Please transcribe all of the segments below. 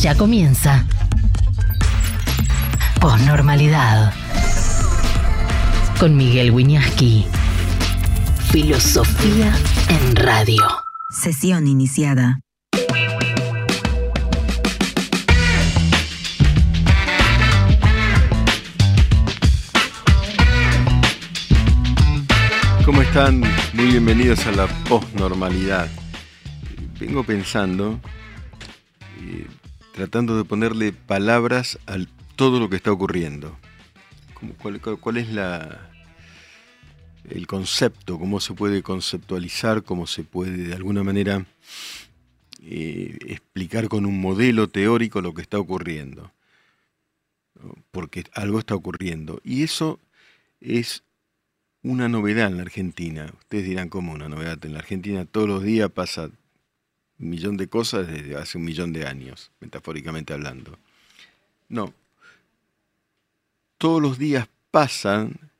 Ya comienza. Posnormalidad. Con Miguel Wiñaski. Filosofía en radio. Sesión iniciada. ¿Cómo están? Muy bienvenidos a la posnormalidad. Vengo pensando, eh, tratando de ponerle palabras a todo lo que está ocurriendo. ¿Cuál, es el concepto? ¿Cómo se puede conceptualizar? ¿Cómo se puede de alguna manera eh, explicar con un modelo teórico lo que está ocurriendo? Porque algo está ocurriendo. Y eso es una novedad en la Argentina. Ustedes dirán, ¿cómo una novedad? En la Argentina todos los días pasa un millón de cosas desde hace un millón de años, metafóricamente hablando. No. Todos los días pasan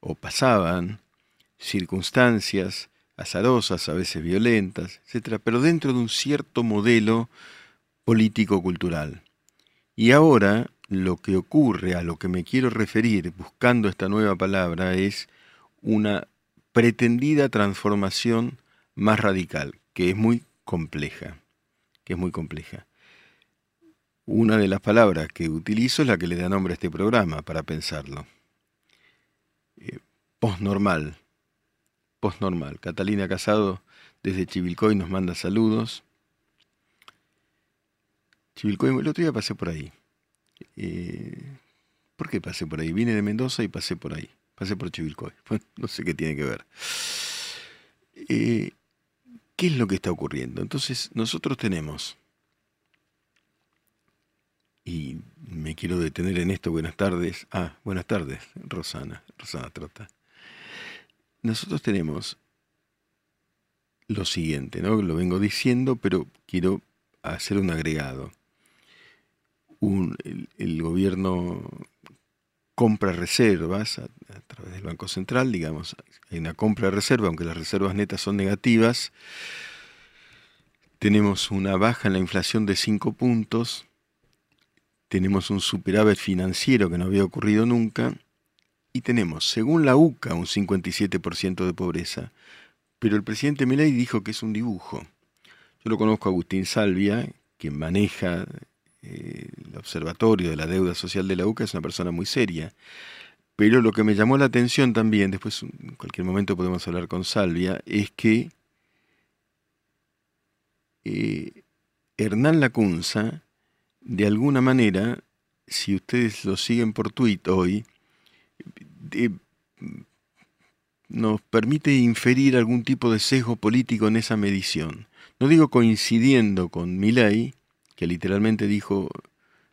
o pasaban circunstancias azarosas, a veces violentas, etcétera, pero dentro de un cierto modelo político-cultural. Y ahora lo que ocurre, a lo que me quiero referir buscando esta nueva palabra, es una pretendida transformación más radical, que es muy compleja, que es muy compleja. Una de las palabras que utilizo es la que le da nombre a este programa para pensarlo. Eh, postnormal. Postnormal. Catalina Casado desde Chivilcoy nos manda saludos. Chivilcoy, el otro día pasé por ahí. Eh, ¿Por qué pasé por ahí? Vine de Mendoza y pasé por ahí. Pasé por Chivilcoy. No sé qué tiene que ver. Eh, ¿Qué es lo que está ocurriendo? Entonces, nosotros tenemos, y me quiero detener en esto, buenas tardes. Ah, buenas tardes, Rosana, Rosana Trota. Nosotros tenemos lo siguiente, ¿no? Lo vengo diciendo, pero quiero hacer un agregado un- el, el gobierno compra reservas a, través del Banco Central, digamos, hay una compra de reserva, aunque las reservas netas son negativas, tenemos una baja en la inflación de 5 puntos, tenemos un superávit financiero que no había ocurrido nunca, y tenemos, según la UCA, un 57% de pobreza, pero el presidente Milei dijo que es un dibujo. Yo lo conozco a Agustín Salvia, quien maneja eh, el observatorio de la deuda social de la UCA, es una persona muy seria. Pero lo que me llamó la atención también, después en cualquier momento podemos hablar con Salvia, es que eh, Hernán Lacunza, de alguna manera, si ustedes lo siguen por tweet hoy, de- nos permite inferir algún tipo de sesgo político en esa medición. No digo coincidiendo con Milei, que literalmente dijo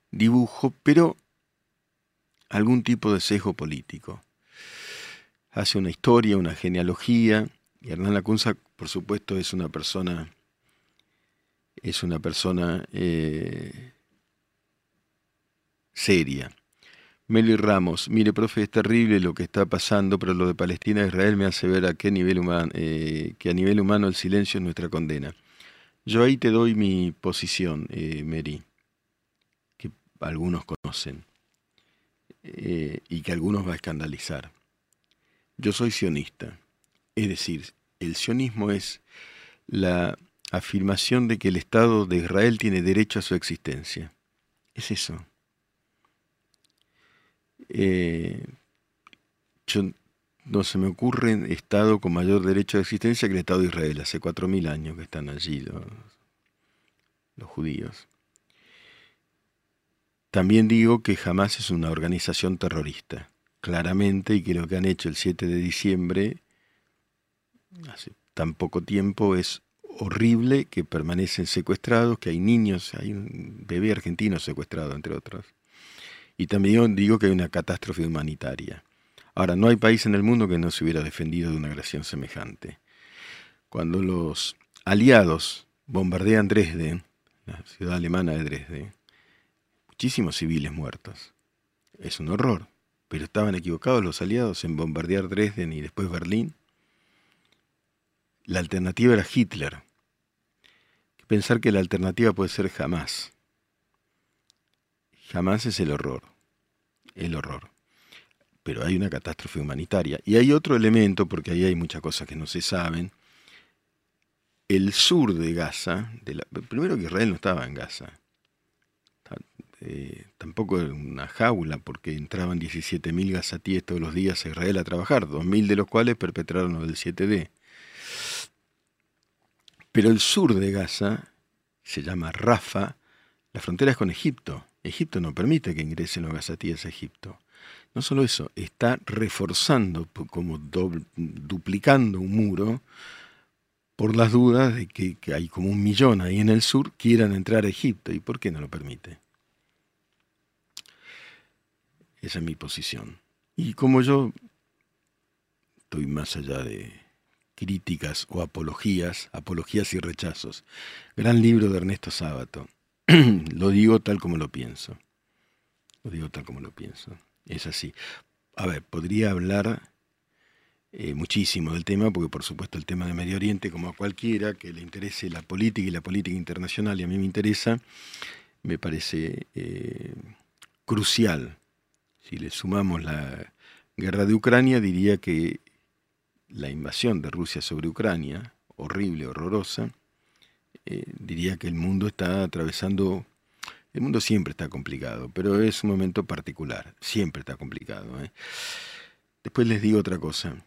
dibujo, pero algún tipo de sesgo político. Hace una historia, una genealogía, y Hernán Lacunza, por supuesto, es una persona, es una persona eh, seria. Meli Ramos, mire, profe, es terrible lo que está pasando, pero lo de Palestina e Israel me hace ver a qué nivel humano, que a nivel humano el silencio es nuestra condena. Yo ahí te doy mi posición, eh, Mary, que algunos conocen eh, y que algunos va a escandalizar. Yo soy sionista, es decir, el sionismo es la afirmación de que el Estado de Israel tiene derecho a su existencia. Es eso. Eh, yo no se me ocurre Estado con mayor derecho de existencia que el Estado de Israel. Hace cuatro mil años que están allí los, los judíos. También digo que jamás es una organización terrorista, claramente, y que lo que han hecho el 7 de diciembre, hace tan poco tiempo, es horrible, que permanecen secuestrados, que hay niños, hay un bebé argentino secuestrado, entre otros. Y también digo que hay una catástrofe humanitaria. Ahora, no hay país en el mundo que no se hubiera defendido de una agresión semejante. Cuando los aliados bombardean Dresden, la ciudad alemana de Dresden, muchísimos civiles muertos. Es un horror, pero estaban equivocados los aliados en bombardear Dresden y después Berlín. La alternativa era Hitler. Pensar que la alternativa puede ser jamás. Jamás es el horror, el horror. Pero hay una catástrofe humanitaria. Y hay otro elemento, porque ahí hay muchas cosas que no se saben. El sur de Gaza, primero que Israel no estaba en Gaza, eh, tampoco en una jaula, porque entraban 17.000 gazatíes todos los días a Israel a trabajar, 2.000 de los cuales perpetraron lo del 7D. Pero el sur de Gaza se llama Rafa, la frontera es con Egipto. Egipto no permite que ingresen los gazatíes a Egipto. No solo eso, está reforzando, como duplicando un muro, por las dudas de que, que, hay como un millón ahí en el sur quieran entrar a Egipto. ¿Y por qué no lo permite? Esa es mi posición. Y como yo estoy más allá de críticas o apologías, apologías y rechazos, gran libro de Ernesto Sábato, lo digo tal como lo pienso. Lo digo tal como lo pienso. Es así. A ver, podría hablar eh, muchísimo del tema, porque por supuesto el tema de Medio Oriente, como a cualquiera que le interese la política y la política internacional, y a mí me interesa, me parece eh, crucial. Si le sumamos la guerra de Ucrania, diría que la invasión de Rusia sobre Ucrania, horrible, horrorosa, eh, diría que el mundo está atravesando, el mundo siempre está complicado, pero es un momento particular, siempre está complicado. ¿eh? Después les digo otra cosa,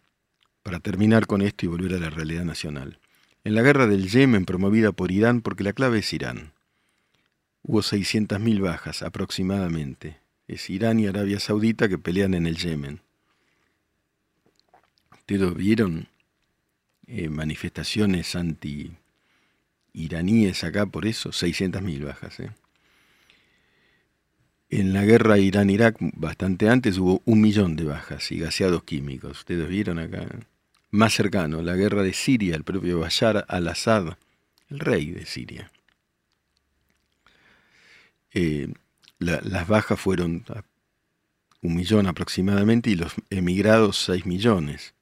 para terminar con esto y volver a la realidad nacional. En la guerra del Yemen promovida por Irán, porque la clave es Irán, hubo 600.000 bajas aproximadamente. Es Irán y Arabia Saudita que pelean en el Yemen. ¿Ustedes vieron eh, manifestaciones anti iraníes acá por eso, 600.000 bajas. ¿eh? En la guerra Irán-Irak, bastante antes, hubo un millón de bajas y gaseados químicos. Ustedes vieron acá. Más cercano, la guerra de Siria, el propio Bashar al-Assad, el rey de Siria. Eh, las bajas fueron un millón aproximadamente y los emigrados 6 millones.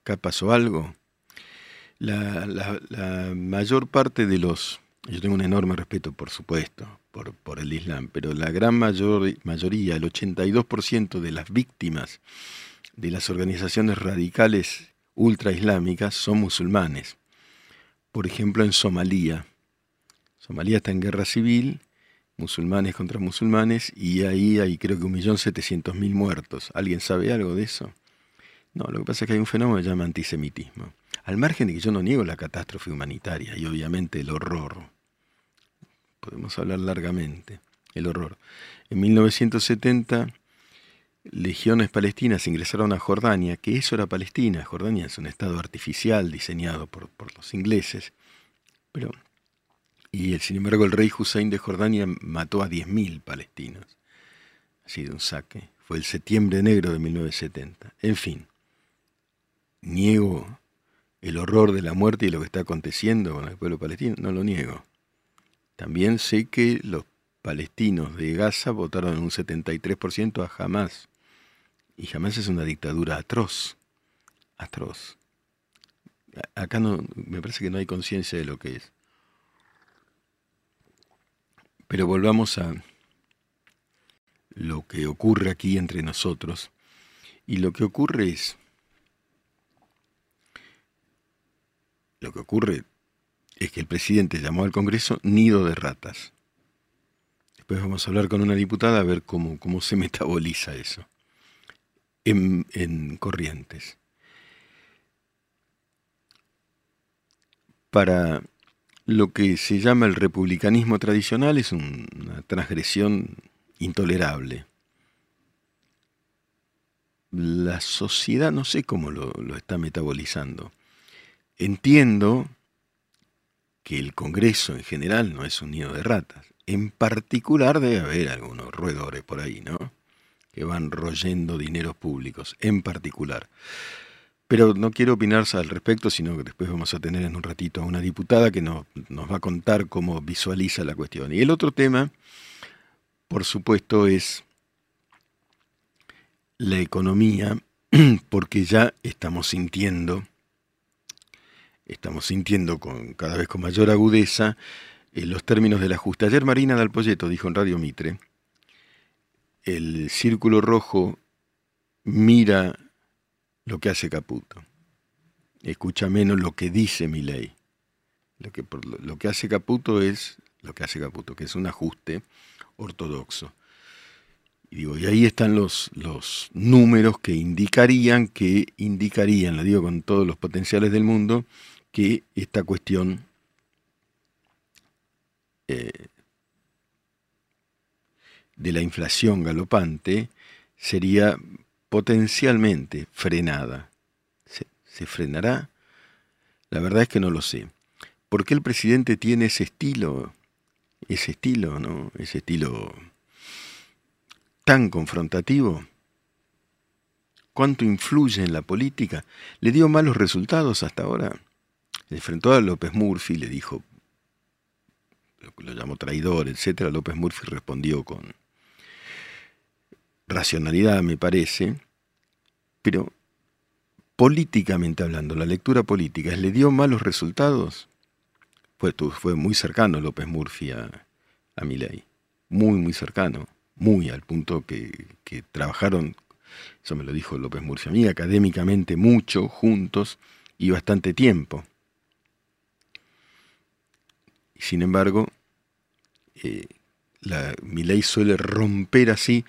Acá pasó algo la, la, mayor parte de los, yo tengo un enorme respeto, por supuesto, por, el Islam, pero la gran mayor, mayoría, el 82% de las víctimas de las organizaciones radicales ultraislámicas son musulmanes. Por ejemplo, en Somalia. Somalia está en guerra civil, musulmanes contra musulmanes, y ahí hay creo que 1.700.000 muertos. ¿Alguien sabe algo de eso? No, lo que pasa es que hay un fenómeno que se llama antisemitismo. Al margen de que yo no niego la catástrofe humanitaria y obviamente el horror, podemos hablar largamente, el horror. En 1970, legiones palestinas ingresaron a Jordania, que eso era Palestina. Jordania es un estado artificial diseñado por, los ingleses. Pero, y sin embargo el rey Hussein de Jordania mató a 10.000 palestinos. Ha sido un saque. Fue el septiembre negro de 1970. En fin, niego el horror de la muerte y lo que está aconteciendo con el pueblo palestino, no lo niego. También sé que los palestinos de Gaza votaron en un 73% a Hamas. Y Hamas es una dictadura atroz, atroz. Acá no, me parece que no hay conciencia de lo que es. Pero volvamos a lo que ocurre aquí entre nosotros. Y lo que ocurre es Lo que ocurre es que el presidente llamó al Congreso nido de ratas. Después vamos a hablar con una diputada a ver cómo, cómo se metaboliza eso en, en corrientes. Para lo que se llama el republicanismo tradicional es una transgresión intolerable. La sociedad no sé cómo lo, lo está metabolizando. Entiendo que el Congreso en general no es un nido de ratas. En particular debe haber algunos roedores por ahí, ¿no? Que van royendo dineros públicos, en particular. Pero no quiero opinar al respecto, sino que después vamos a tener en un ratito a una diputada que nos, nos va a contar cómo visualiza la cuestión. Y el otro tema, por supuesto, es la economía, porque ya estamos sintiendo estamos sintiendo con, cada vez con mayor agudeza eh, los términos del ajuste. Ayer Marina Dalpolleto dijo en Radio Mitre el círculo rojo mira lo que hace Caputo, escucha menos lo que dice mi ley. Lo que, lo que hace Caputo es lo que hace Caputo, que es un ajuste ortodoxo. Y, digo, y ahí están los, los números que indicarían, que indicarían, lo digo con todos los potenciales del mundo, que esta cuestión eh, de la inflación galopante sería potencialmente frenada. ¿Se, frenará? La verdad es que no lo sé. ¿Por qué el presidente tiene ese estilo? Ese estilo, ¿no? Ese estilo tan confrontativo. ¿Cuánto influye en la política? ¿Le dio malos resultados hasta ahora? Enfrentó a López Murphy, le dijo, lo llamó traidor, etcétera. López Murphy respondió con, racionalidad, me parece, pero políticamente hablando, la lectura política, ¿le dio malos resultados? Fue, fue muy cercano López Murphy a, a Milei, muy, muy cercano, muy al punto que, que trabajaron, eso me lo dijo López Murphy a mí, académicamente mucho, juntos y bastante tiempo. Sin embargo, eh, la, suele romper así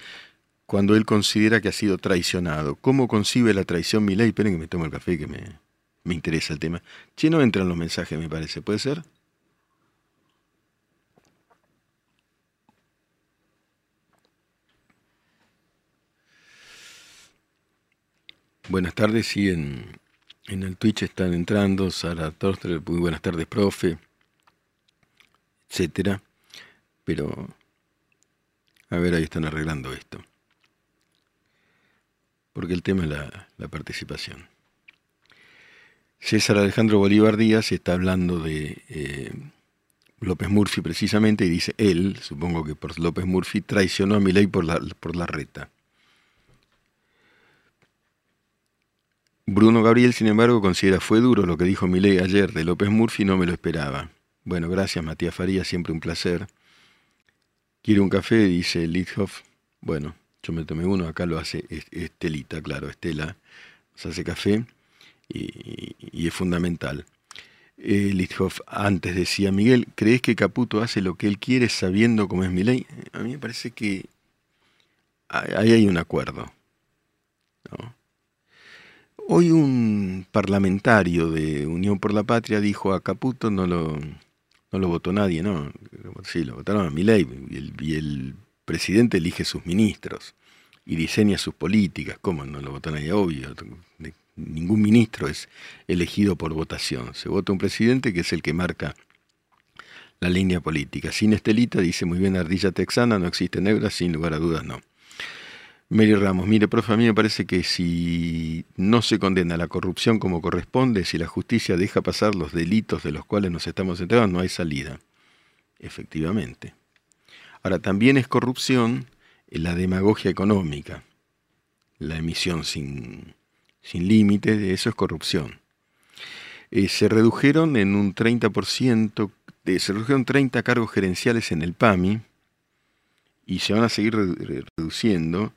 cuando él considera que ha sido traicionado. ¿Cómo concibe la traición mi ley? Esperen que me tomo el café que me, me interesa el tema. Che, no entran los mensajes, me parece. ¿Puede ser? Buenas tardes, sí, en, en el Twitch están entrando Sara Torster, muy buenas tardes, profe, etcétera. Pero, a ver, ahí están arreglando esto porque el tema es la, participación. César Alejandro Bolívar Díaz está hablando de eh, López Murphy precisamente y dice, él, supongo que por López Murphy, traicionó a Milei por la, por la reta. Bruno Gabriel, sin embargo, considera fue duro lo que dijo Milei ayer de López Murphy, no me lo esperaba. Bueno, gracias Matías Faría, siempre un placer. ¿Quiere un café? Dice Lidhoff. Bueno, yo me tomé uno, acá lo hace Estelita, claro, Estela, se hace café y, es fundamental. Eh, antes decía, Miguel, ¿crees que Caputo hace lo que él quiere sabiendo cómo es mi ley? A mí me parece que ahí hay un acuerdo. Hoy un parlamentario de Unión por la Patria dijo a Caputo no lo, no lo votó nadie, ¿no? Sí, lo votaron a mi ley y el presidente elige sus ministros y diseña sus políticas. ¿Cómo no lo votan ahí? Obvio. Ningún ministro es elegido por votación. Se vota un presidente que es el que marca la línea política. Sin Estelita, dice muy bien Ardilla Texana, no existe negra, sin lugar a dudas no. Mary Ramos, mire, profe, a mí me parece que si no se condena la corrupción como corresponde, si la justicia deja pasar los delitos de los cuales nos estamos enterando, no hay salida. Efectivamente. Ahora, también es corrupción la demagogia económica, la emisión sin, sin límite, eso es corrupción. Eh, se redujeron en un 30%, eh, se redujeron 30 cargos gerenciales en el PAMI y se van a seguir reduciendo.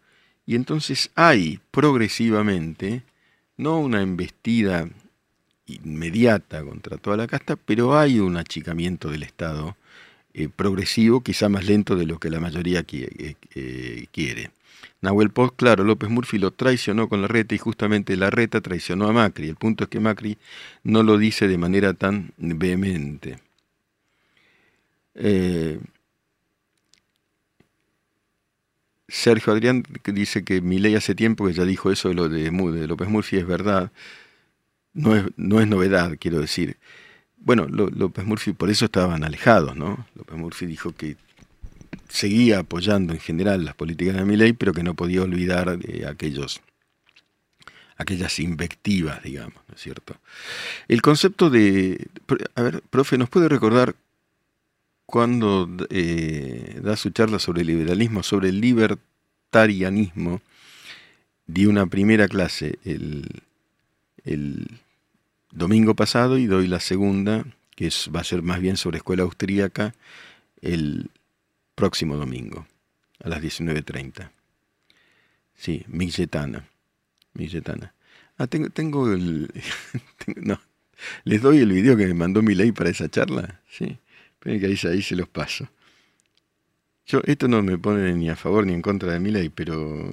Y entonces hay progresivamente, no una embestida inmediata contra toda la casta, pero hay un achicamiento del Estado eh, progresivo, quizá más lento de lo que la mayoría eh, eh, quiere. Nahuel Post, claro, López Murphy lo traicionó con la reta y justamente la reta traicionó a Macri. El punto es que Macri no lo dice de manera tan vehemente. Sergio Adrián dice que mi ley hace tiempo que ya dijo eso de lo de, de López Murphy, es verdad. No es, no es novedad, quiero decir. Bueno, López Murphy por eso estaban alejados, ¿no? López Murphy dijo que seguía apoyando en general las políticas de ley, pero que no podía olvidar de aquellos aquellas invectivas, digamos, ¿no es cierto? El concepto de... A ver, profe, ¿nos puede recordar cuando eh, da su charla sobre liberalismo, sobre el libertarianismo, de una primera clase el, domingo pasado y doy la segunda, que va a ser más bien sobre escuela austríaca, el próximo domingo, a las 19.30. Sí, Milletana. Milletana. Ah, tengo, tengo el... no, les doy el video que me mandó Milei para esa charla. Sí, esperen que ahí, se los paso. Yo, esto no me pone ni a favor ni en contra de Milei, pero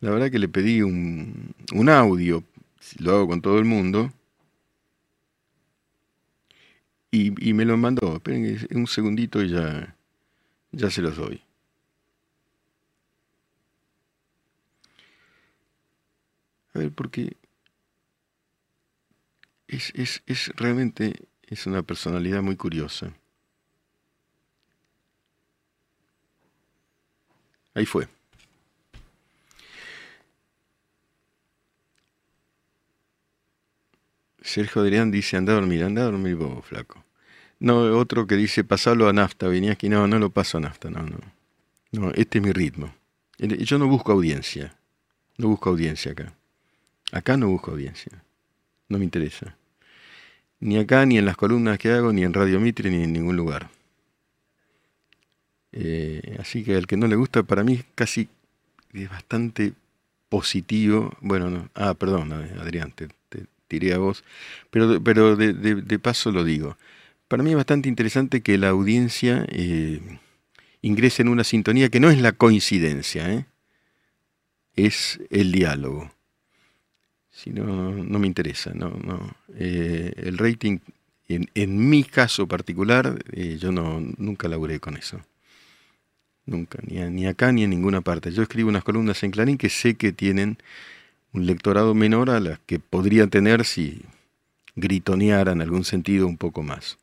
la verdad que le pedí un, un audio, lo hago con todo el mundo, y, y me lo mandó. Esperen un segundito y ya, ya se los doy. A ver, porque es, es, es realmente es una personalidad muy curiosa. Ahí fue. Sergio Adrián dice, anda a dormir, anda a dormir vos, flaco. No, otro que dice, pasalo a nafta, venía aquí, no, no lo paso a nafta, no, no. No, este es mi ritmo. Yo no busco audiencia, no busco audiencia acá. Acá no busco audiencia, no me interesa. Ni acá, ni en las columnas que hago, ni en Radio Mitre, ni en ningún lugar. Eh, así que al que no le gusta, para mí casi es bastante positivo. Bueno, no, ah, perdón, Adrián, te, tiré a vos, pero, pero de, paso lo digo. Para mí es bastante interesante que la audiencia eh, ingrese en una sintonía que no es la coincidencia, ¿eh? es el diálogo. Si no, no me interesa, no, no. Eh, el rating, en, en, mi caso particular, yo no, nunca laburé con eso. Nunca, ni, ni acá ni en ninguna parte. Yo escribo unas columnas en Clarín que sé que tienen un lectorado menor a las que podría tener si gritoneara en algún sentido un poco más.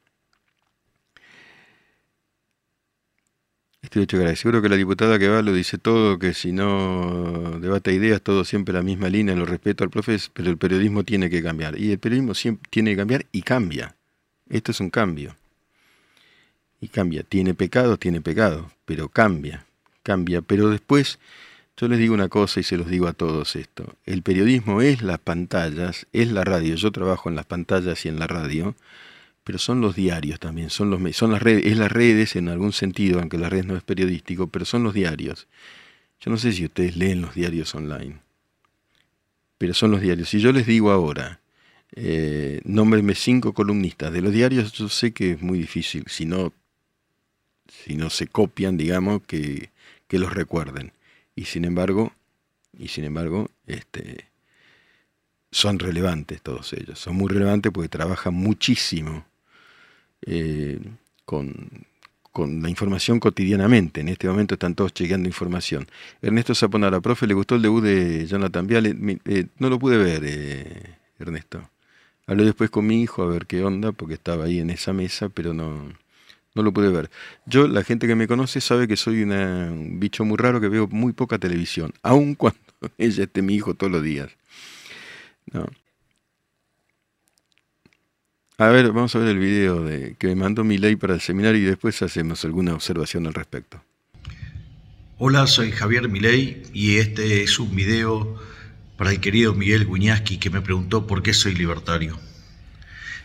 Estoy hecho gracias. Seguro que la diputada que va lo dice todo, que si no debate ideas, todo siempre la misma línea, lo respeto al profe, pero el periodismo tiene que cambiar. Y el periodismo siempre tiene que cambiar y cambia. Esto es un cambio. Y cambia. Tiene pecado, tiene pecado, pero cambia, cambia. Pero después yo les digo una cosa y se los digo a todos esto. El periodismo es las pantallas, es la radio. Yo trabajo en las pantallas y en la radio, pero son los diarios también, son los son las redes, es las redes en algún sentido, aunque las redes no es periodístico, pero son los diarios. Yo no sé si ustedes leen los diarios online, pero son los diarios. Si yo les digo ahora, eh, nómbrenme cinco columnistas de los diarios, yo sé que es muy difícil, si no, si no se copian, digamos, que, que los recuerden y sin embargo, y sin embargo, este, son relevantes todos ellos, son muy relevantes porque trabajan muchísimo eh, con, la información cotidianamente. En este momento están todos chequeando información. Ernesto Zaponara, profe, ¿le gustó el debut de Jonathan Viale? Eh, no lo pude ver, eh, Ernesto. Hablé después con mi hijo a ver qué onda, porque estaba ahí en esa mesa, pero no, no lo pude ver. Yo, la gente que me conoce sabe que soy un bicho muy raro que veo muy poca televisión, aun cuando ella esté mi hijo todos los días. A ver, vamos a ver el video de, que me mandó mi ley para el seminario y después hacemos alguna observación al respecto. Hola, soy Javier Milei y este es un video para el querido Miguel Guñaski que me preguntó por qué soy libertario.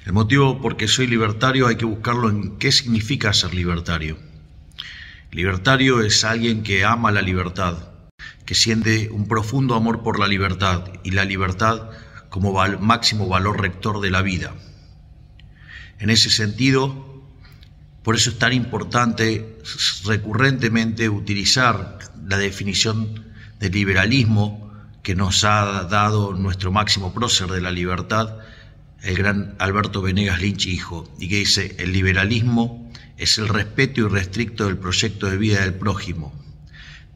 El motivo por qué soy libertario hay que buscarlo en qué significa ser libertario. Libertario es alguien que ama la libertad, que siente un profundo amor por la libertad y la libertad como máximo valor rector de la vida. En ese sentido, por eso es tan importante recurrentemente utilizar la definición de liberalismo que nos ha dado nuestro máximo prócer de la libertad, el gran Alberto Venegas Lynch hijo, y que dice, el liberalismo es el respeto irrestricto del proyecto de vida del prójimo,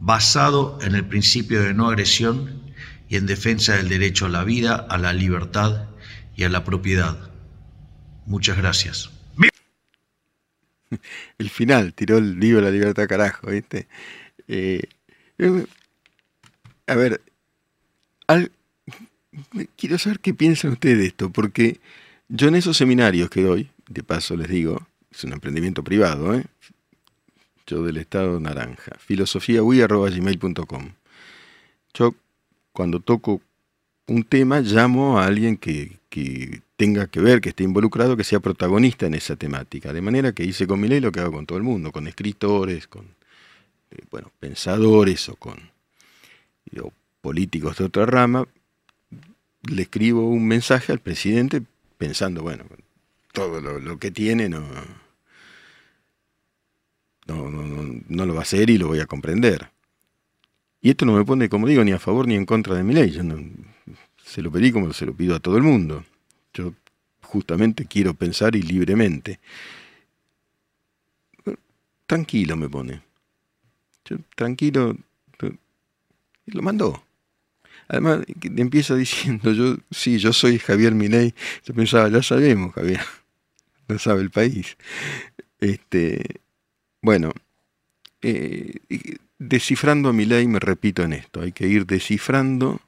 basado en el principio de no agresión y en defensa del derecho a la vida, a la libertad y a la propiedad. Muchas gracias. El final, tiró el libro la libertad carajo, ¿viste? Eh, eh, a ver, al, quiero saber qué piensan ustedes de esto, porque yo en esos seminarios que doy, de paso les digo, es un emprendimiento privado, ¿eh? yo del Estado Naranja, filosofiaui.gmail.com. Yo cuando toco un tema llamo a alguien que, que, tenga que ver, que esté involucrado, que sea protagonista en esa temática. De manera que hice con mi ley lo que hago con todo el mundo, con escritores, con eh, bueno, pensadores o con políticos de otra rama, le escribo un mensaje al presidente pensando, bueno, todo lo, que tiene no no, no, lo va a hacer y lo voy a comprender. Y esto no me pone, como digo, ni a favor ni en contra de mi ley. Yo se lo pedí como se lo pido a todo el mundo. Yo justamente quiero pensar y libremente. Tranquilo me pone. Yo, tranquilo. Lo mandó. Además, empieza diciendo, yo, sí, yo soy Javier Milei. Yo pensaba, ya sabemos, Javier. No sabe el país. Este, bueno, eh, descifrando a Milei me repito en esto. Hay que ir descifrando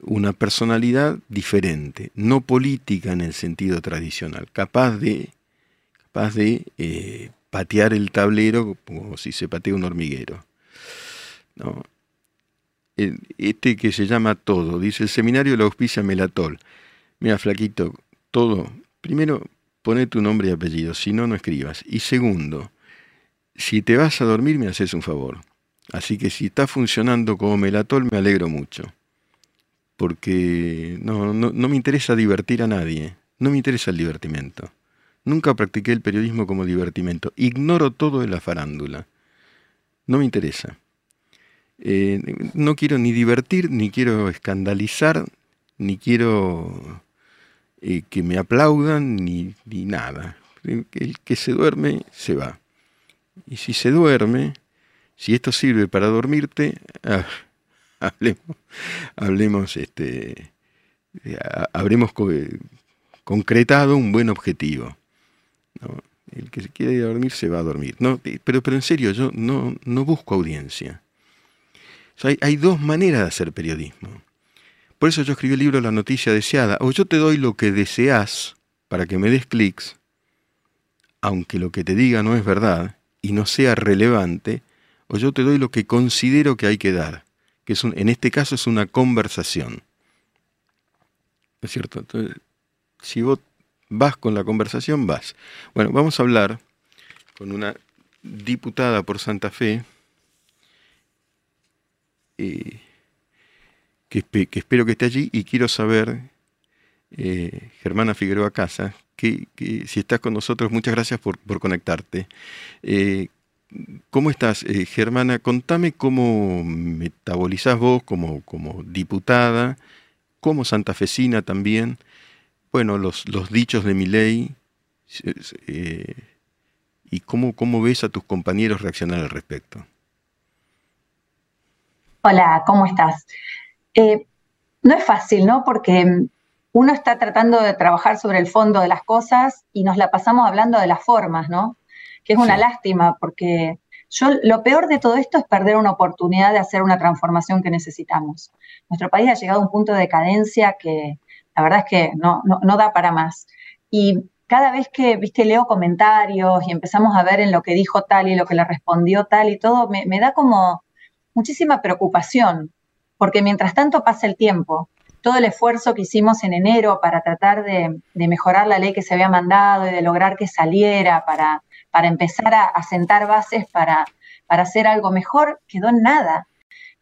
una personalidad diferente, no política en el sentido tradicional, capaz de, capaz de eh, patear el tablero como si se patea un hormiguero. ¿no? Este que se llama Todo, dice el seminario la auspicia Melatol. Mira, flaquito, todo. Primero, pone tu nombre y apellido, si no, no escribas. Y segundo, si te vas a dormir, me haces un favor. Así que si está funcionando como Melatol, me alegro mucho. Porque no, no, no me interesa divertir a nadie. No me interesa el divertimento. Nunca practiqué el periodismo como divertimento. Ignoro todo de la farándula. No me interesa. Eh, no quiero ni divertir, ni quiero escandalizar, ni quiero eh, que me aplaudan, ni, nada. El que se duerme, se va. Y si se duerme, si esto sirve para dormirte, ah, hablemos, hablemos, este, eh, habremos concretado un buen objetivo. El que se quiere dormir se va a dormir. No, pero, pero en serio, yo no, no busco audiencia hay, dos maneras de hacer periodismo. Por eso yo escribí el libro La noticia deseada. O yo te doy lo que deseas para que me des clics, aunque lo que te diga no es verdad y no sea relevante, o yo te doy lo que considero que hay que dar, que es en este caso es una conversación. ¿No es cierto? Entonces, si vos vas con la conversación, vas. Bueno, vamos a hablar con una diputada por Santa Fe, eh, que, espero que esté allí y quiero saber, eh, Germana Figueroa Casa, que, si estás con nosotros, muchas gracias por, conectarte. Eh, ¿Cómo estás, Germana? Contame cómo metabolizás vos como, como diputada, como santafesina también, bueno, los, los dichos de mi ley, y cómo, cómo ves a tus compañeros reaccionar al respecto. Hola, ¿cómo estás? Eh, no es fácil, ¿no? Porque uno está tratando de trabajar sobre el fondo de las cosas y nos la pasamos hablando de las formas, ¿no? Que es una lástima porque yo lo peor de todo esto es perder una oportunidad de hacer una transformación que necesitamos. Nuestro país ha llegado a un punto de decadencia que la verdad es que no, no, da para más. Y cada vez que, viste, leo comentarios y empezamos a ver en lo que dijo tal y lo que le respondió tal y todo, me da como muchísima preocupación, porque mientras tanto pasa el tiempo, todo el esfuerzo que hicimos en enero para tratar de, mejorar la ley que se había mandado y de lograr que saliera, para, para empezar a, sentar bases para, para hacer algo mejor, quedó en nada.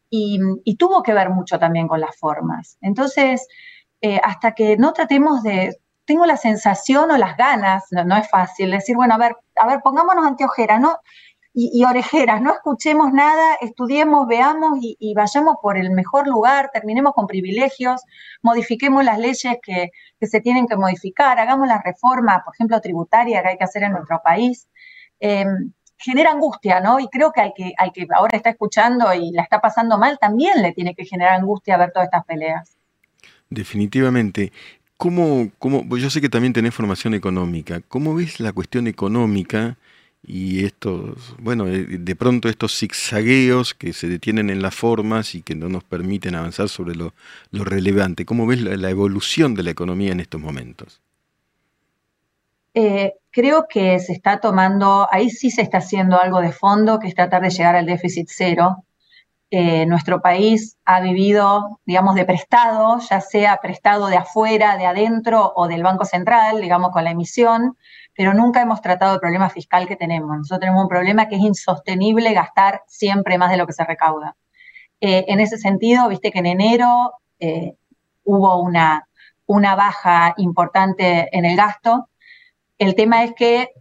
Y, tuvo que ver mucho también con las formas. Entonces, eh, hasta que no tratemos de, tengo la sensación o las ganas, no, es fácil, decir, bueno, a ver, a ver, pongámonos anteojeras, ¿no? Y, orejeras, no escuchemos nada, estudiemos, veamos y, vayamos por el mejor lugar, terminemos con privilegios, modifiquemos las leyes que, se tienen que modificar, hagamos la reforma, por ejemplo, tributaria que hay que hacer en nuestro país. Em, genera angustia, ¿no? Y creo que al, que al que ahora está escuchando y la está pasando mal, también le tiene que generar angustia ver todas estas peleas. Definitivamente. ¿Cómo, cómo, yo sé que también tenés formación económica. ¿Cómo ves la cuestión económica y estos, bueno, de pronto estos zigzagueos que se detienen en las formas y que no nos permiten avanzar sobre lo, relevante. ¿Cómo ves la, evolución de la economía en estos momentos? Eh, creo que se está tomando, ahí sí se está haciendo algo de fondo, que es tratar de llegar al déficit cero. Eh, nuestro país ha vivido, digamos, de prestado, ya sea prestado de afuera, de adentro o del Banco Central, digamos, con la emisión pero nunca hemos tratado el problema fiscal que tenemos. Nosotros tenemos un problema que es insostenible gastar siempre más de lo que se recauda. Eh, en ese sentido, viste que en enero eh, hubo una, una baja importante en el gasto. El tema es que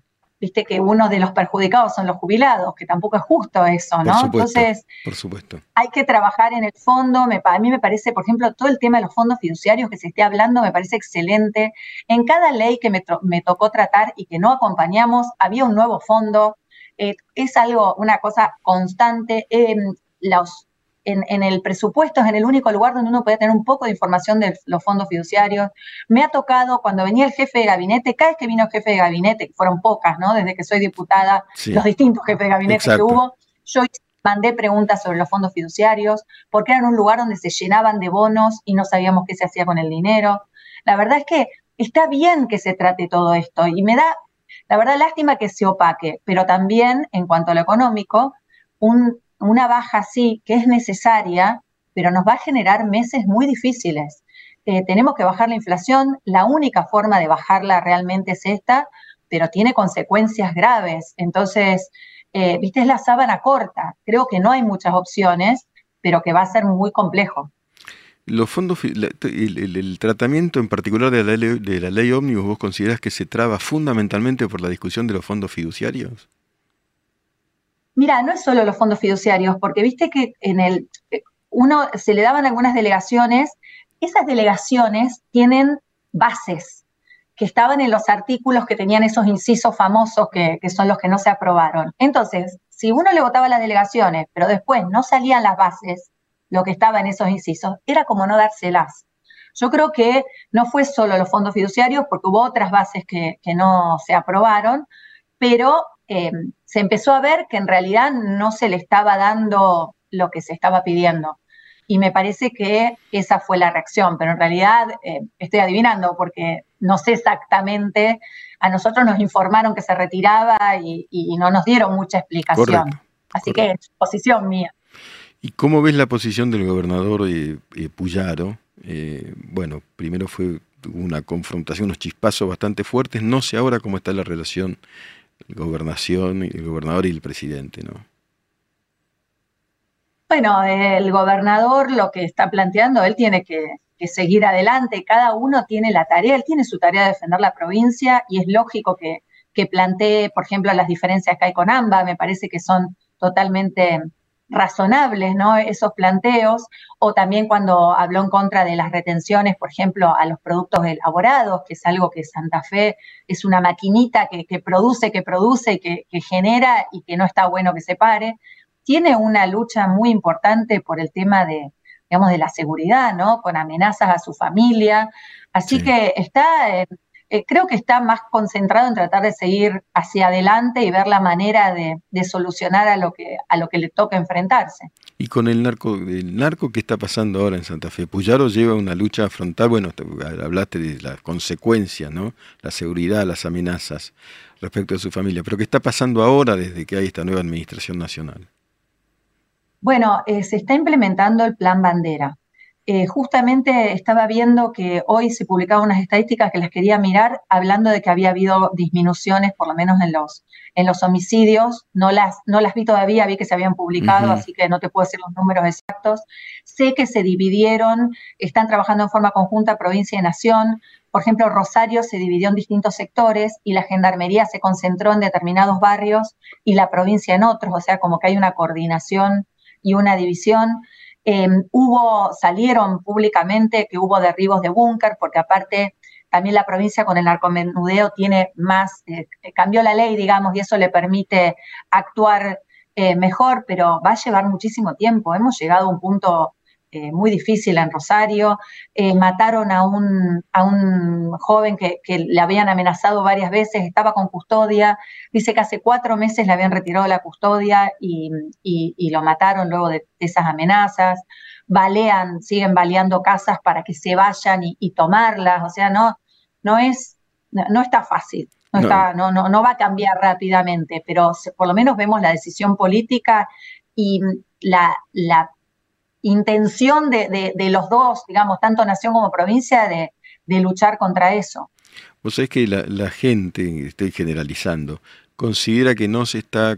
viste que uno de los perjudicados son los jubilados, que tampoco es justo eso, ¿no? Entonces, por supuesto. hay que trabajar en el fondo. Me, a mí me parece, por ejemplo, todo el tema de los fondos fiduciarios que se esté hablando me parece excelente. En cada ley que me, tocó tratar y que no acompañamos, había un nuevo fondo. Eh, es algo, una cosa constante. Em, los en, el presupuesto es en el único lugar donde uno puede tener un poco de información de los fondos fiduciarios. Me ha tocado cuando venía el jefe de gabinete, cada vez que vino el jefe de gabinete, que fueron pocas, ¿no? Desde que soy diputada, los distintos jefes de gabinete que hubo, yo mandé preguntas sobre los fondos fiduciarios, porque eran un lugar donde se llenaban de bonos y no sabíamos qué se hacía con el dinero. La verdad es que está bien que se trate todo esto y me da, la verdad, lástima que se opaque, pero también en cuanto a lo económico, un una baja así, que es necesaria, pero nos va a generar meses muy difíciles. Eh, tenemos que bajar la inflación, la única forma de bajarla realmente es esta, pero tiene consecuencias graves. Entonces, eh, viste, es la sábana corta. Creo que no hay muchas opciones, pero que va a ser muy complejo. Los fondos, el, tratamiento en particular de la, ley, de la ley ómnibus, ¿vos considerás que se traba fundamentalmente por la discusión de los fondos fiduciarios? Mira, no es solo los fondos fiduciarios, porque viste que en el uno se le daban algunas delegaciones, esas delegaciones tienen bases que estaban en los artículos que tenían esos incisos famosos que, son los que no se aprobaron. Entonces, si uno le votaba las delegaciones, pero después no salían las bases, lo que estaba en esos incisos, era como no dárselas. Yo creo que no fue solo los fondos fiduciarios, porque hubo otras bases que, que no se aprobaron, pero eh, se empezó a ver que en realidad no se le estaba dando lo que se estaba pidiendo. Y me parece que esa fue la reacción, pero en realidad eh, estoy adivinando porque no sé exactamente, a nosotros nos informaron que se retiraba y, no nos dieron mucha explicación. Así que es posición mía. ¿Y cómo ves la posición del gobernador eh, Puyaro? bueno, primero fue una confrontación, unos chispazos bastante fuertes. No sé ahora cómo está la relación gobernación, el gobernador y el presidente, ¿no? Bueno, el gobernador lo que está planteando, él tiene que, seguir adelante, cada uno tiene la tarea, él tiene su tarea de defender la provincia y es lógico que, que plantee, por ejemplo, las diferencias que hay con AMBA, me parece que son totalmente razonables, ¿no? Esos planteos, o también cuando habló en contra de las retenciones, por ejemplo, a los productos elaborados, que es algo que Santa Fe es una maquinita que, produce, que produce, que, que genera y que no está bueno que se pare. Tiene una lucha muy importante por el tema de, digamos, de la seguridad, ¿no? Con amenazas a su familia. Así que está eh, creo que está más concentrado en tratar de seguir hacia adelante y ver la manera de, solucionar a lo, que, a lo que le toca enfrentarse. Y con el narco, el narco que está pasando ahora en Santa Fe, Puyaro lleva una lucha frontal, bueno, hablaste de las consecuencias, ¿no? La seguridad, las amenazas respecto a su familia, pero ¿qué está pasando ahora desde que hay esta nueva administración nacional? Bueno, eh, se está implementando el plan bandera. Eh, justamente estaba viendo que hoy se publicaban unas estadísticas que las quería mirar, hablando de que había habido disminuciones, por lo menos en los, en los homicidios. No las, no las vi todavía, vi que se habían publicado, así que no te puedo decir los números exactos. Sé que se dividieron, están trabajando en forma conjunta provincia y nación. Por ejemplo, Rosario se dividió en distintos sectores y la gendarmería se concentró en determinados barrios y la provincia en otros, o sea, como que hay una coordinación y una división. Em, hubo, salieron públicamente que hubo derribos de búnker, porque aparte también la provincia con el narcomenudeo tiene más, eh, cambió la ley, digamos, y eso le permite actuar eh, mejor, pero va a llevar muchísimo tiempo. Hemos llegado a un punto eh, muy difícil en Rosario. Eh, mataron a un, a un joven que, le habían amenazado varias veces, estaba con custodia. Dice que hace cuatro meses le habían retirado la custodia y, lo mataron luego de, esas amenazas. Balean, siguen baleando casas para que se vayan y, tomarlas. O sea, no, no es, no, está fácil. No, Está, no, no, no va a cambiar rápidamente, pero por lo menos vemos la decisión política y la, la intención de, los dos, digamos, tanto nación como provincia, de, luchar contra eso. Vos sabés que la, gente, estoy generalizando, considera que no se está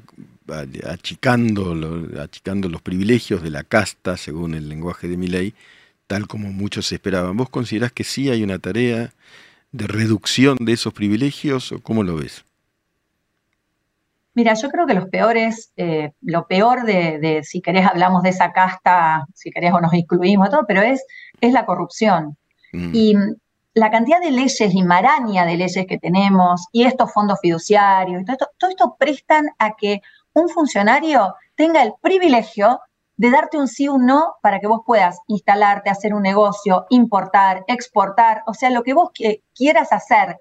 achicando, achicando los privilegios de la casta, según el lenguaje de mi ley, tal como muchos esperaban. ¿Vos considerás que sí hay una tarea de reducción de esos privilegios o cómo lo ves? Mira, yo creo que los peores, eh, lo peor de, si querés, hablamos de esa casta, si querés o nos incluimos, todo, pero es, es la corrupción. Mm. Y la cantidad de leyes y maraña de leyes que tenemos y estos fondos fiduciarios y todo esto, todo esto prestan a que un funcionario tenga el privilegio de darte un sí o un no para que vos puedas instalarte, hacer un negocio, importar, exportar, o sea, lo que vos quieras hacer,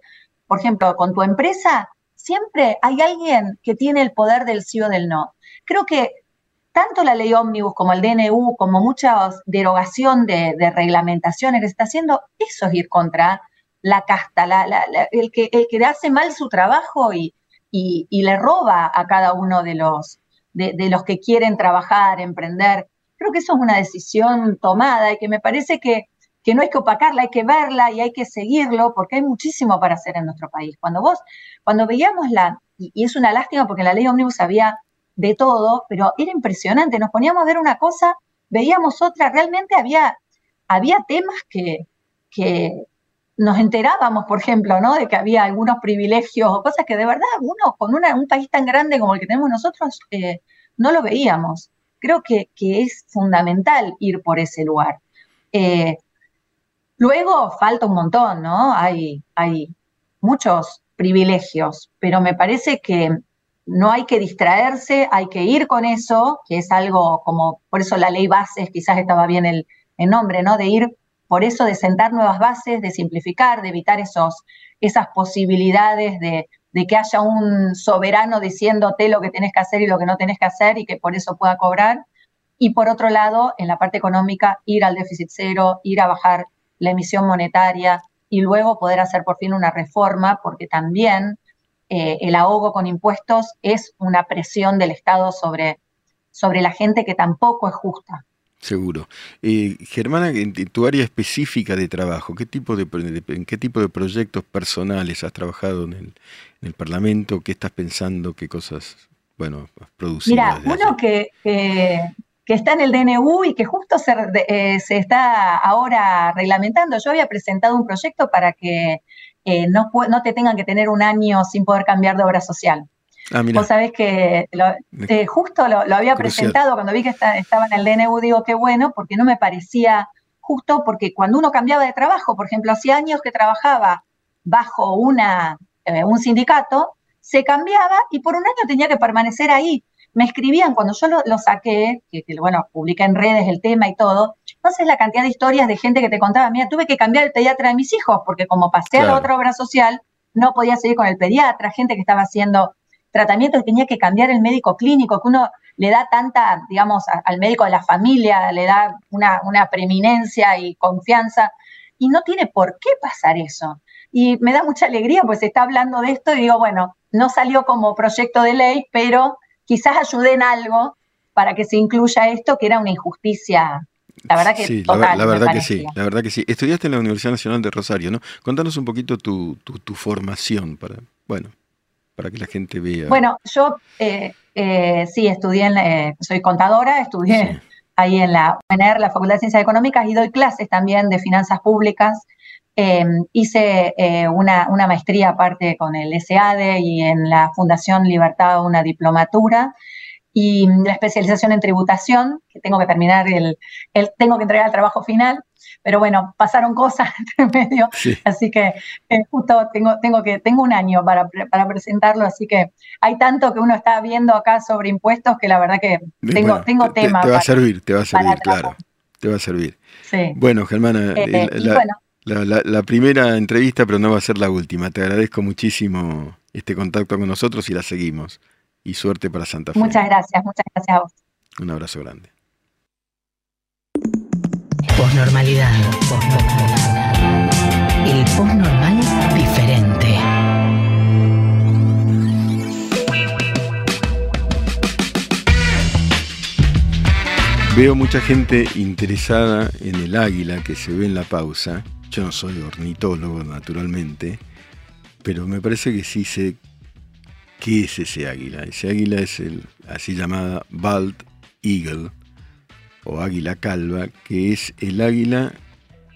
por ejemplo, con tu empresa, siempre hay alguien que tiene el poder del sí o del no. Creo que tanto la ley ómnibus como el DNU, como mucha derogación de, reglamentaciones que se está haciendo, eso es ir contra la casta, el, que, el que hace mal su trabajo y, le roba a cada uno de los, de, los que quieren trabajar, emprender. Creo que eso es una decisión tomada y que me parece que, que no hay que opacarla, hay que verla y hay que seguirlo porque hay muchísimo para hacer en nuestro país. Cuando vos, cuando veíamos la, y, es una lástima porque en la ley ómnibus había de todo, pero era impresionante, nos poníamos a ver una cosa, veíamos otra, realmente había, había temas que, que nos enterábamos, por ejemplo, ¿no? De que había algunos privilegios o cosas que de verdad uno con un país tan grande como el que tenemos nosotros eh, no lo veíamos. Creo que, es fundamental ir por ese lugar. Eh, luego falta un montón, ¿no? Hay, muchos privilegios, pero me parece que no hay que distraerse, hay que ir con eso, que es algo como, por eso la ley bases, quizás estaba bien el, nombre, ¿no? De ir por eso de sentar nuevas bases, de simplificar, de evitar esos, esas posibilidades de, que haya un soberano diciéndote lo que tenés que hacer y lo que no tenés que hacer y que por eso pueda cobrar. Y por otro lado, en la parte económica, ir al déficit cero, ir a bajar la emisión monetaria y luego poder hacer por fin una reforma, porque también eh, el ahogo con impuestos es una presión del Estado sobre, sobre la gente que tampoco es justa. Seguro. Eh, Germana, en tu área específica de trabajo, ¿qué tipo de, ¿en qué tipo de proyectos personales has trabajado en el, Parlamento? ¿Qué estás pensando? ¿Qué cosas, bueno, has producido? Mira, uno que, que, está en el DNU y que justo se, eh, se, está ahora reglamentando. Yo había presentado un proyecto para que eh, no, no te tengan que tener un año sin poder cambiar de obra social. Ah, Vos sabés que eh, justo lo, había presentado cuando vi que estaba en el DNU, digo qué bueno, porque no me parecía justo, porque cuando uno cambiaba de trabajo, por ejemplo, hacía años que trabajaba bajo una, eh, un sindicato, se cambiaba y por un año tenía que permanecer ahí. Me escribían cuando yo lo, saqué, que, bueno, publiqué en redes el tema y todo, entonces la cantidad de historias de gente que te contaba, mira, tuve que cambiar el pediatra de mis hijos, porque como pasé a la otra obra social, no podía seguir con el pediatra, gente que estaba haciendo tratamiento que tenía que cambiar el médico clínico, que uno le da tanta, digamos, al médico de la familia, le da una, preeminencia y confianza, y no tiene por qué pasar eso. Y me da mucha alegría, pues se está hablando de esto y digo, bueno, no salió como proyecto de ley, pero quizás ayude en algo para que se incluya esto, que era una injusticia la verdad que sí, la, verdad que sí, la verdad que sí. Estudiaste en la Universidad Nacional de Rosario, ¿no? Contanos un poquito tu, tu, tu formación para, bueno, para que la gente vea? Bueno, yo eh, eh, sí estudié, eh, soy contadora, estudié ahí en la UNR, la Facultad de Ciencias Económicas, y doy clases también de finanzas públicas. Hice una, una, maestría aparte con el SADE y en la Fundación Libertad una diplomatura y la especialización en tributación, que tengo que terminar el, el tengo que entregar el trabajo final, pero bueno, pasaron cosas entre medio, así que eh, justo tengo, tengo, que, tengo un año para, para, presentarlo, así que hay tanto que uno está viendo acá sobre impuestos que la verdad que tengo, tengo tema. Te, va a servir, te va a servir, claro, te va a servir. Bueno, Germana, eh, la, la, primera entrevista, pero no va a ser la última. Te agradezco muchísimo este contacto con nosotros y la seguimos y suerte para Santa Fe. Muchas gracias, muchas gracias a vos. Un abrazo grande. Posnormalidad. El posnormal diferente. Veo mucha gente interesada en el águila que se ve en la pausa. Yo no soy ornitólogo, naturalmente, pero me parece que sí sé ¿Qué es ese águila? Ese águila es el así llamada bald eagle o águila calva, que es el águila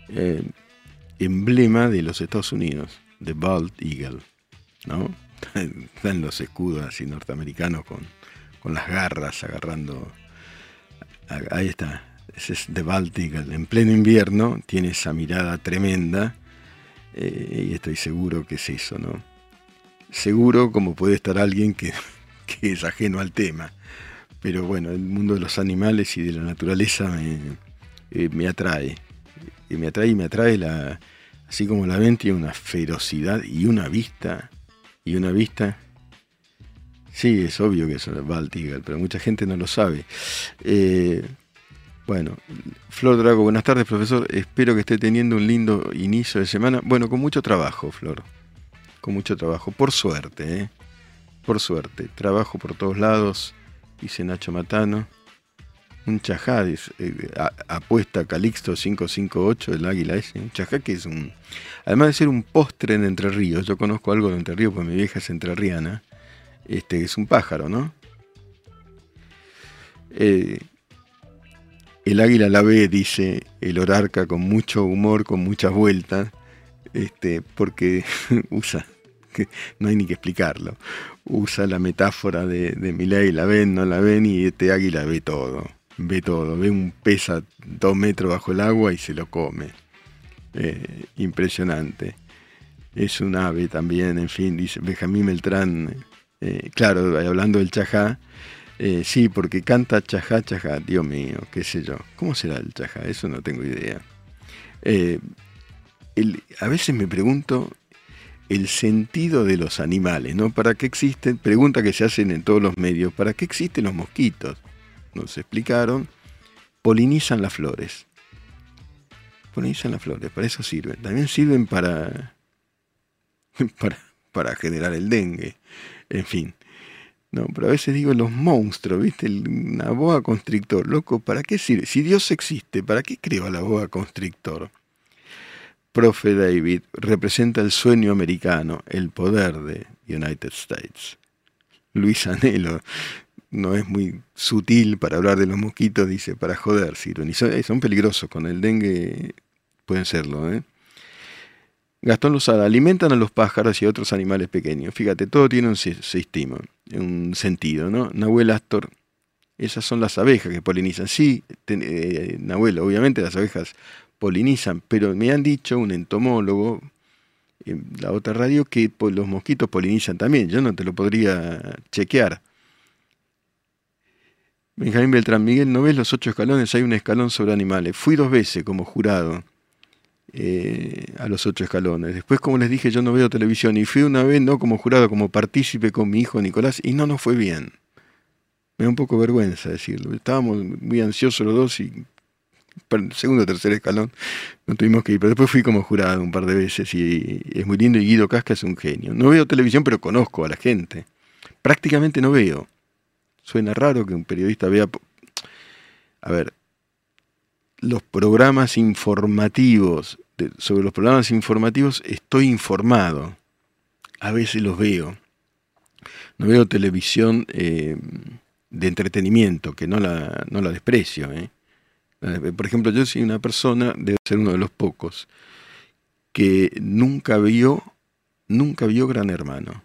eh, emblema de los Estados Unidos, de bald eagle, ¿no? Están los escudos así norteamericanos con, con las garras agarrando. Ahí está, es bald eagle. En pleno invierno tiene esa mirada tremenda eh, y estoy seguro que es eso, ¿no? Seguro como puede estar alguien que, es ajeno al tema. Pero bueno, el mundo de los animales y de la naturaleza me, eh, me atrae. Y me atrae y me atrae la, así como la ven, tiene una ferocidad y una vista. Y una vista. Sí, es obvio que es el Bald Eagle, pero mucha gente no lo sabe. Eh, bueno, Flor Drago, buenas tardes, profesor. Espero que esté teniendo un lindo inicio de semana. Bueno, con mucho trabajo, Flor. Con mucho trabajo. Por suerte, ¿eh? Por suerte. Trabajo por todos lados, dice Nacho Matano. Un chajá, eh, apuesta Calixto 558, el águila ese. Un chajá que es un. Además de ser un postre en Entre Ríos, yo conozco algo de Entre Ríos porque mi vieja es entrerriana. Este es un pájaro, ¿no? Eh, el águila la ve, dice el orarca con mucho humor, con muchas vueltas, este, porque usa, no hay ni que explicarlo, usa la metáfora de, de ley, la ven, no la ven, y este águila ve todo, ve todo, ve un pez a dos metros bajo el agua y se lo come. Eh, impresionante. Es un ave también, en fin, dice Benjamín Meltrán, eh, claro, hablando del chajá, eh, sí, porque canta chajá, chajá, Dios mío, qué sé yo. ¿Cómo será el chajá? Eso no tengo idea. Eh, a veces me pregunto el sentido de los animales, ¿no? ¿Para qué existen? Pregunta que se hacen en todos los medios. ¿Para qué existen los mosquitos? Nos explicaron. Polinizan las flores. Polinizan las flores, para eso sirven. También sirven para, para, para generar el dengue. En fin. No, pero a veces digo los monstruos, ¿viste? Una boa constrictor, loco, ¿para qué sirve? Si Dios existe, ¿para qué creó la boa constrictor? Profe David representa el sueño americano, el poder de United States. Luis Anelo no es muy sutil para hablar de los mosquitos, dice, para joder. Y son, son peligrosos, con el dengue pueden serlo, ¿eh? Gastón Lozada, alimentan a los pájaros y a otros animales pequeños. Fíjate, todo tiene un sistema, un sentido, ¿no? Nahuel Astor, esas son las abejas que polinizan. Sí, eh, Nahuel, obviamente las abejas polinizan, pero me han dicho un entomólogo en la otra radio que los mosquitos polinizan también. Yo no te lo podría chequear. Benjamín Beltrán, Miguel, ¿no ves los ocho escalones? Hay un escalón sobre animales. Fui dos veces como jurado eh, a los ocho escalones. Después, como les dije, yo no veo televisión y fui una vez, no como jurado, como partícipe con mi hijo Nicolás, y no nos fue bien. Me da un poco vergüenza decirlo. Estábamos muy ansiosos los dos y segundo o tercer escalón no tuvimos que ir. Pero después fui como jurado un par de veces y es muy lindo y Guido Casca es un genio. No veo televisión, pero conozco a la gente. Prácticamente no veo. Suena raro que un periodista vea... A ver, los programas informativos sobre los programas informativos estoy informado. A veces los veo. No veo televisión eh, de entretenimiento, que no la, no la desprecio. ¿eh? Por ejemplo, yo soy una persona, debe ser uno de los pocos, que nunca vio, nunca vio Gran Hermano.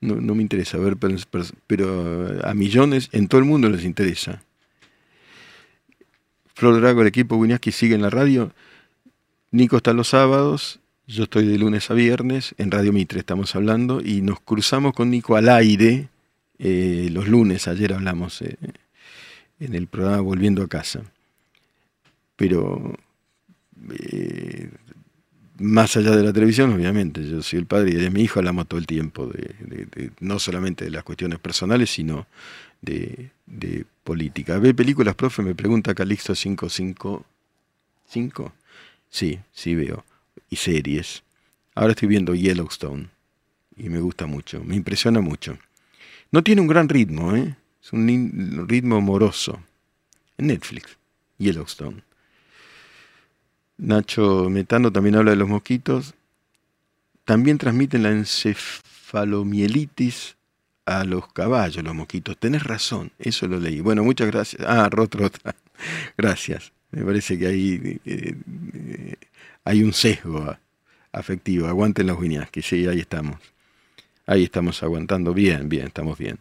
No, no me interesa ver, pero, a millones en todo el mundo les interesa. Flor Drago, el equipo Winiaski sigue en la radio. Nico está los sábados, yo estoy de lunes a viernes, en Radio Mitre estamos hablando, y nos cruzamos con Nico al aire eh, los lunes, ayer hablamos eh, en el programa Volviendo a casa. Pero eh, más allá de la televisión, obviamente, yo soy el padre y de mi hijo hablamos todo el tiempo, de, no solamente de las cuestiones personales, sino de, política. ¿Ve películas, profe? Me pregunta Calixto 555. Sí, sí veo. Y series. Ahora estoy viendo Yellowstone. Y me gusta mucho. Me impresiona mucho. No tiene un gran ritmo, ¿eh? Es un ritmo moroso. En Netflix. Yellowstone. Nacho Metano también habla de los mosquitos. También transmiten la encefalomielitis a los caballos, los mosquitos. Tenés razón, eso lo leí. Bueno, muchas gracias. Ah, Rotrota, gracias. Me parece que ahí eh, eh, hay un sesgo afectivo. Aguanten los que sí, ahí estamos. Ahí estamos aguantando bien, bien, estamos bien.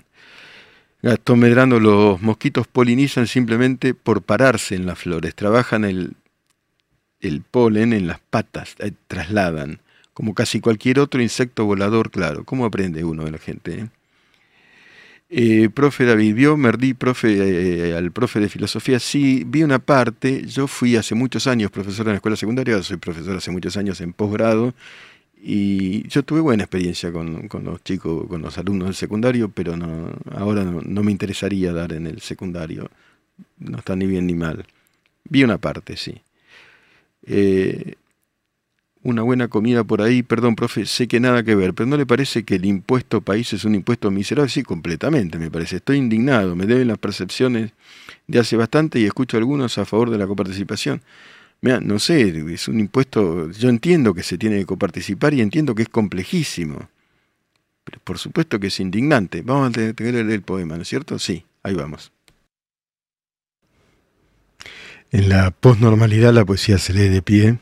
Gastón Medrano, los mosquitos polinizan simplemente por pararse en las flores. Trabajan el, el polen en las patas, eh, trasladan, como casi cualquier otro insecto volador, claro. ¿Cómo aprende uno de la gente? Eh? Eh, profe David, ¿vio Merdi profe, al profe de filosofía? Sí, vi una parte. Yo fui hace muchos años profesor en la escuela secundaria, soy profesor hace muchos años en posgrado y yo tuve buena experiencia con, los chicos, con los alumnos del secundario, pero no, ahora no, me interesaría dar en el secundario. No está ni bien ni mal. Vi una parte, sí. Eh, una buena comida por ahí, perdón, profe, sé que nada que ver, pero ¿no le parece que el impuesto país es un impuesto miserable? Sí, completamente, me parece. Estoy indignado, me deben las percepciones de hace bastante y escucho algunos a favor de la coparticipación. Mira, no sé, es un impuesto, yo entiendo que se tiene que coparticipar y entiendo que es complejísimo. Pero por supuesto que es indignante. Vamos a tener que leer el poema, ¿no es cierto? Sí, ahí vamos. En la posnormalidad la poesía se lee de pie,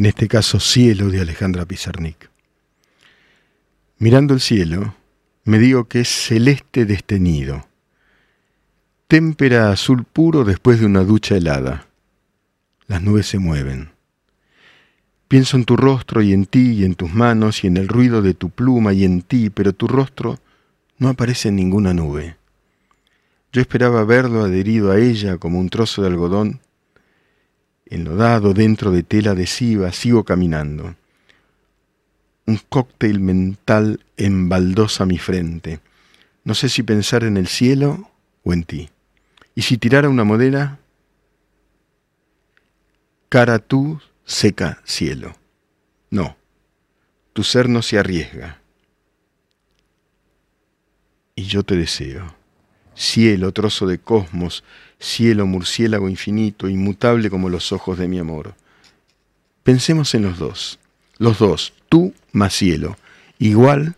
en este caso Cielo de Alejandra Pizarnik. Mirando el cielo, me digo que es celeste destenido, témpera azul puro después de una ducha helada las nubes se mueven. Pienso en tu rostro y en ti y en tus manos y en el ruido de tu pluma y en ti, pero tu rostro no aparece en ninguna nube. Yo esperaba verlo adherido a ella como un trozo de algodón, enlodado dentro de tela adhesiva, sigo caminando. Un cóctel mental embaldosa mi frente. No sé si pensar en el cielo o en ti. Y si tirara una modela, cara tú, seca cielo. No, tu ser no se arriesga. Y yo te deseo, cielo, trozo de cosmos, cielo, murciélago infinito, inmutable como los ojos de mi amor. Pensemos en los dos, los dos, tú más cielo, igual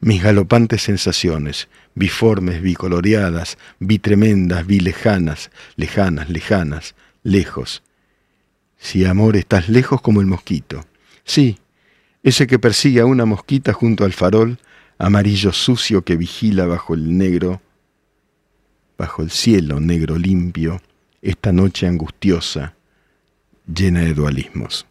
mis galopantes sensaciones, biformes, bicoloreadas, bitremendas, bilejanas, lejanas, lejanas, lejos, si amor estás lejos como el mosquito. Sí, ese que persigue a una mosquita junto al farol, amarillo sucio que vigila bajo el negro, bajo el cielo negro limpio, esta noche angustiosa, llena de dualismos.